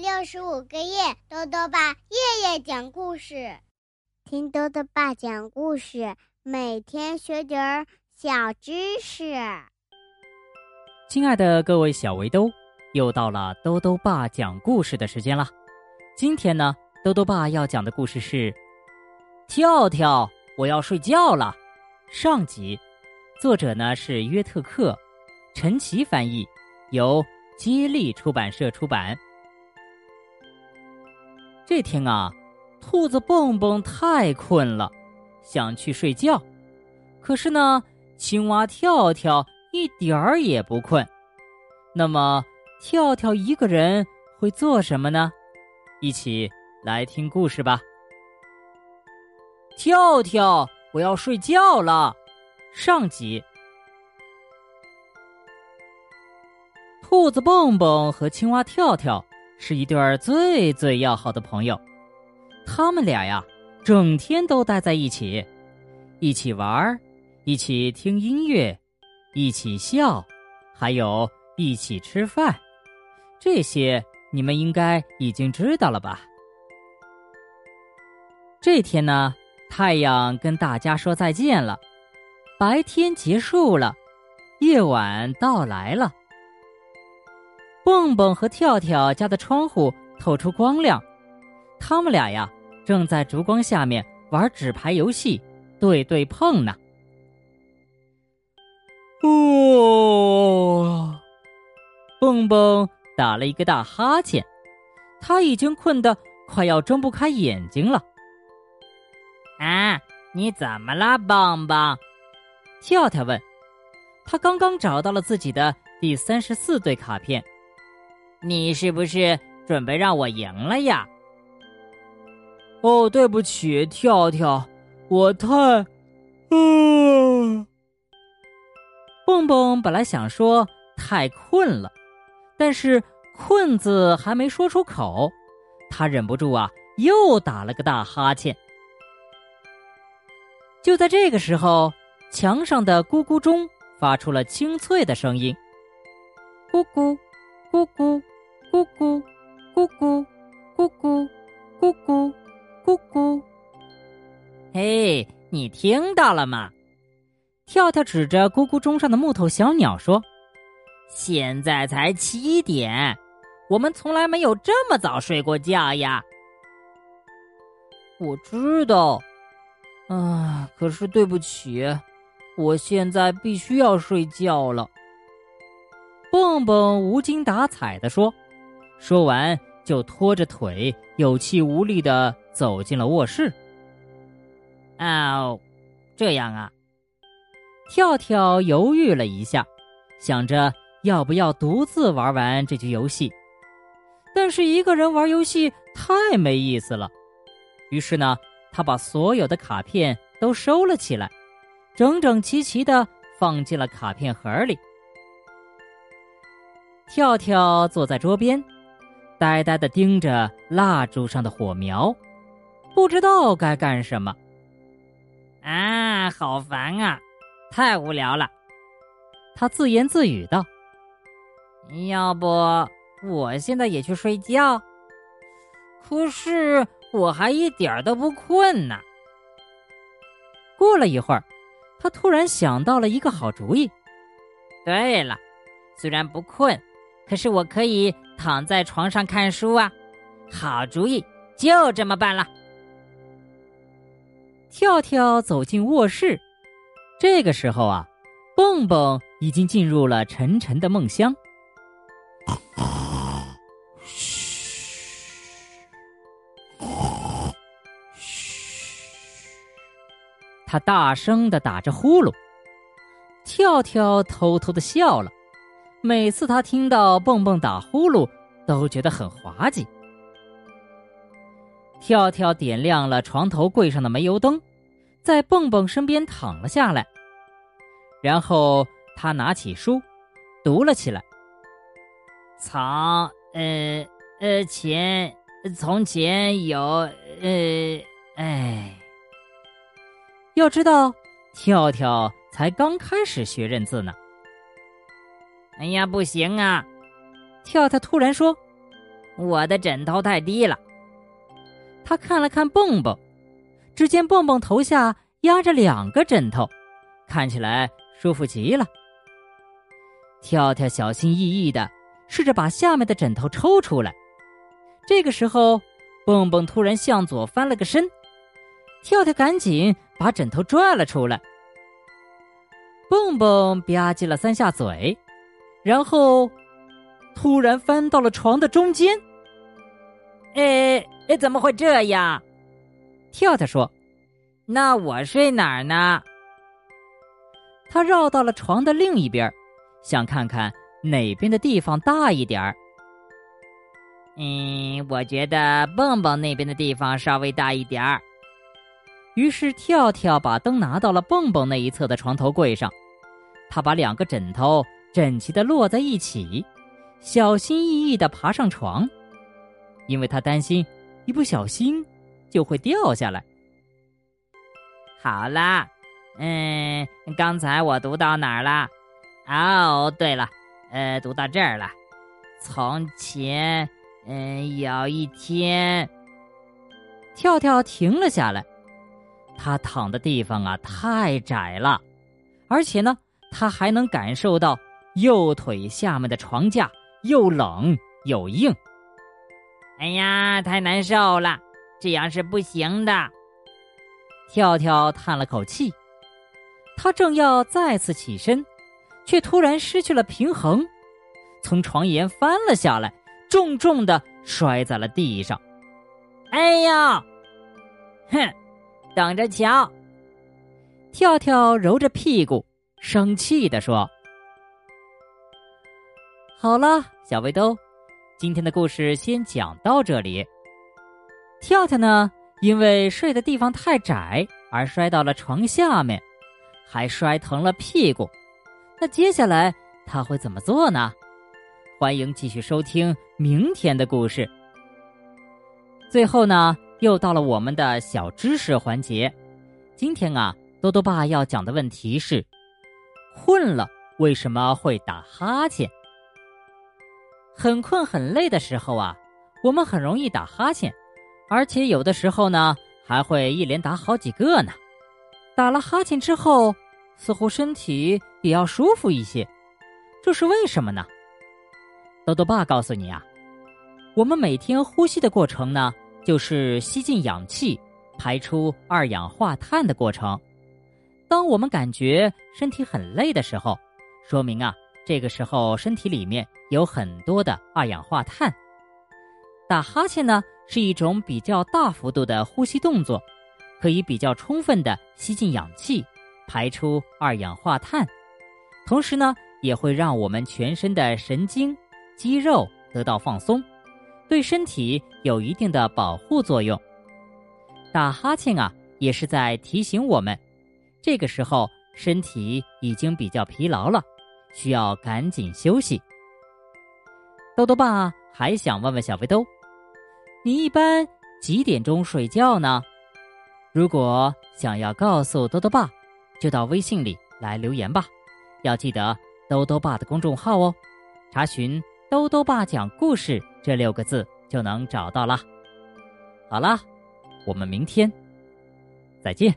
六十五个夜，豆豆爸夜夜讲故事，听豆豆爸讲故事，每天学点儿小知识。亲爱的各位小围兜，又到了豆豆爸讲故事的时间了。今天呢，豆豆爸要讲的故事是《跳跳，我要睡觉了》上集，作者呢是约特克，陈奇翻译，由接力出版社出版。这天啊，兔子蹦蹦太困了，想去睡觉。可是呢，青蛙跳跳一点儿也不困。那么，跳跳一个人会做什么呢？一起来听故事吧。跳跳，我要睡觉了。上集，兔子蹦蹦和青蛙跳跳。是一对儿最最要好的朋友，他们俩呀，整天都待在一起，一起玩儿，一起听音乐，一起笑，还有一起吃饭。这些你们应该已经知道了吧？这天呢，太阳跟大家说再见了，白天结束了，夜晚到来了。蹦蹦和跳跳家的窗户透出光亮，他们俩呀正在烛光下面玩纸牌游戏，对对碰呢。哦，蹦蹦打了一个大哈欠，他已经困得快要睁不开眼睛了。啊，你怎么了，蹦蹦？跳跳问。他刚刚找到了自己的第三十四对卡片。你是不是准备让我赢了呀？哦，对不起，跳跳，我太……嗯。蹦蹦本来想说太困了，但是“困”字还没说出口，他忍不住啊，又打了个大哈欠。就在这个时候，墙上的咕咕钟发出了清脆的声音：“咕咕，咕咕。”咕咕，咕咕，咕咕，咕咕，咕咕。嘿，你听到了吗？跳跳指着咕咕钟上的木头小鸟说：“现在才七点，我们从来没有这么早睡过觉呀。”我知道，啊，可是对不起，我现在必须要睡觉了。蹦蹦无精打采地说。说完，就拖着腿，有气无力的走进了卧室。哦，这样啊。跳跳犹豫了一下，想着要不要独自玩完这局游戏，但是一个人玩游戏太没意思了。于是呢，他把所有的卡片都收了起来，整整齐齐的放进了卡片盒里。跳跳坐在桌边。呆呆的盯着蜡烛上的火苗，不知道该干什么。啊，好烦啊，太无聊了。他自言自语道：“要不我现在也去睡觉？可是我还一点都不困呢。”过了一会儿，他突然想到了一个好主意。对了，虽然不困，可是我可以。躺在床上看书啊，好主意，就这么办了。跳跳走进卧室，这个时候啊，蹦蹦已经进入了沉沉的梦乡。嘘，嘘，他大声的打着呼噜。跳跳偷偷的笑了。每次他听到蹦蹦打呼噜，都觉得很滑稽。跳跳点亮了床头柜上的煤油灯，在蹦蹦身边躺了下来。然后他拿起书，读了起来。藏呃呃前从前有呃哎，要知道，跳跳才刚开始学认字呢。哎呀，不行啊！跳跳突然说：“我的枕头太低了。他看了看蹦蹦，只见蹦蹦头下压着两个枕头，看起来舒服极了。跳跳小心翼翼的试着把下面的枕头抽出来，这个时候，蹦蹦突然向左翻了个身，跳跳赶紧把枕头拽了出来。蹦蹦吧唧了三下嘴，然后突然翻到了床的中间。哎哎，怎么会这样？跳跳说：“那我睡哪儿呢？”他绕到了床的另一边，想看看哪边的地方大一点儿。嗯，我觉得蹦蹦那边的地方稍微大一点儿。于是跳跳把灯拿到了蹦蹦那一侧的床头柜上，他把两个枕头整齐的摞在一起，小心翼翼的爬上床。因为他担心一不小心就会掉下来。好啦，嗯，刚才我读到哪儿了？哦，对了，呃，读到这儿了。从前，嗯，有一天，跳跳停了下来。他躺的地方啊太窄了，而且呢，他还能感受到右腿下面的床架又冷又硬。哎呀，太难受了，这样是不行的。跳跳叹了口气，他正要再次起身，却突然失去了平衡，从床沿翻了下来，重重的摔在了地上。哎呀，哼，等着瞧！跳跳揉着屁股，生气的说：“好了，小围兜。”今天的故事先讲到这里。跳跳呢，因为睡的地方太窄而摔到了床下面，还摔疼了屁股。那接下来他会怎么做呢？欢迎继续收听明天的故事。最后呢，又到了我们的小知识环节。今天啊，多多爸要讲的问题是：困了为什么会打哈欠？很困很累的时候啊，我们很容易打哈欠，而且有的时候呢还会一连打好几个呢。打了哈欠之后，似乎身体也要舒服一些，这是为什么呢？豆豆爸告诉你啊，我们每天呼吸的过程呢，就是吸进氧气，排出二氧化碳的过程。当我们感觉身体很累的时候，说明啊。这个时候，身体里面有很多的二氧化碳。打哈欠呢，是一种比较大幅度的呼吸动作，可以比较充分的吸进氧气，排出二氧化碳。同时呢，也会让我们全身的神经、肌肉得到放松，对身体有一定的保护作用。打哈欠啊，也是在提醒我们，这个时候身体已经比较疲劳了。需要赶紧休息。豆豆爸还想问问小肥兜，你一般几点钟睡觉呢？如果想要告诉豆豆爸，就到微信里来留言吧。要记得豆豆爸的公众号哦，查询“豆豆爸讲故事”这六个字就能找到了。好了，我们明天再见。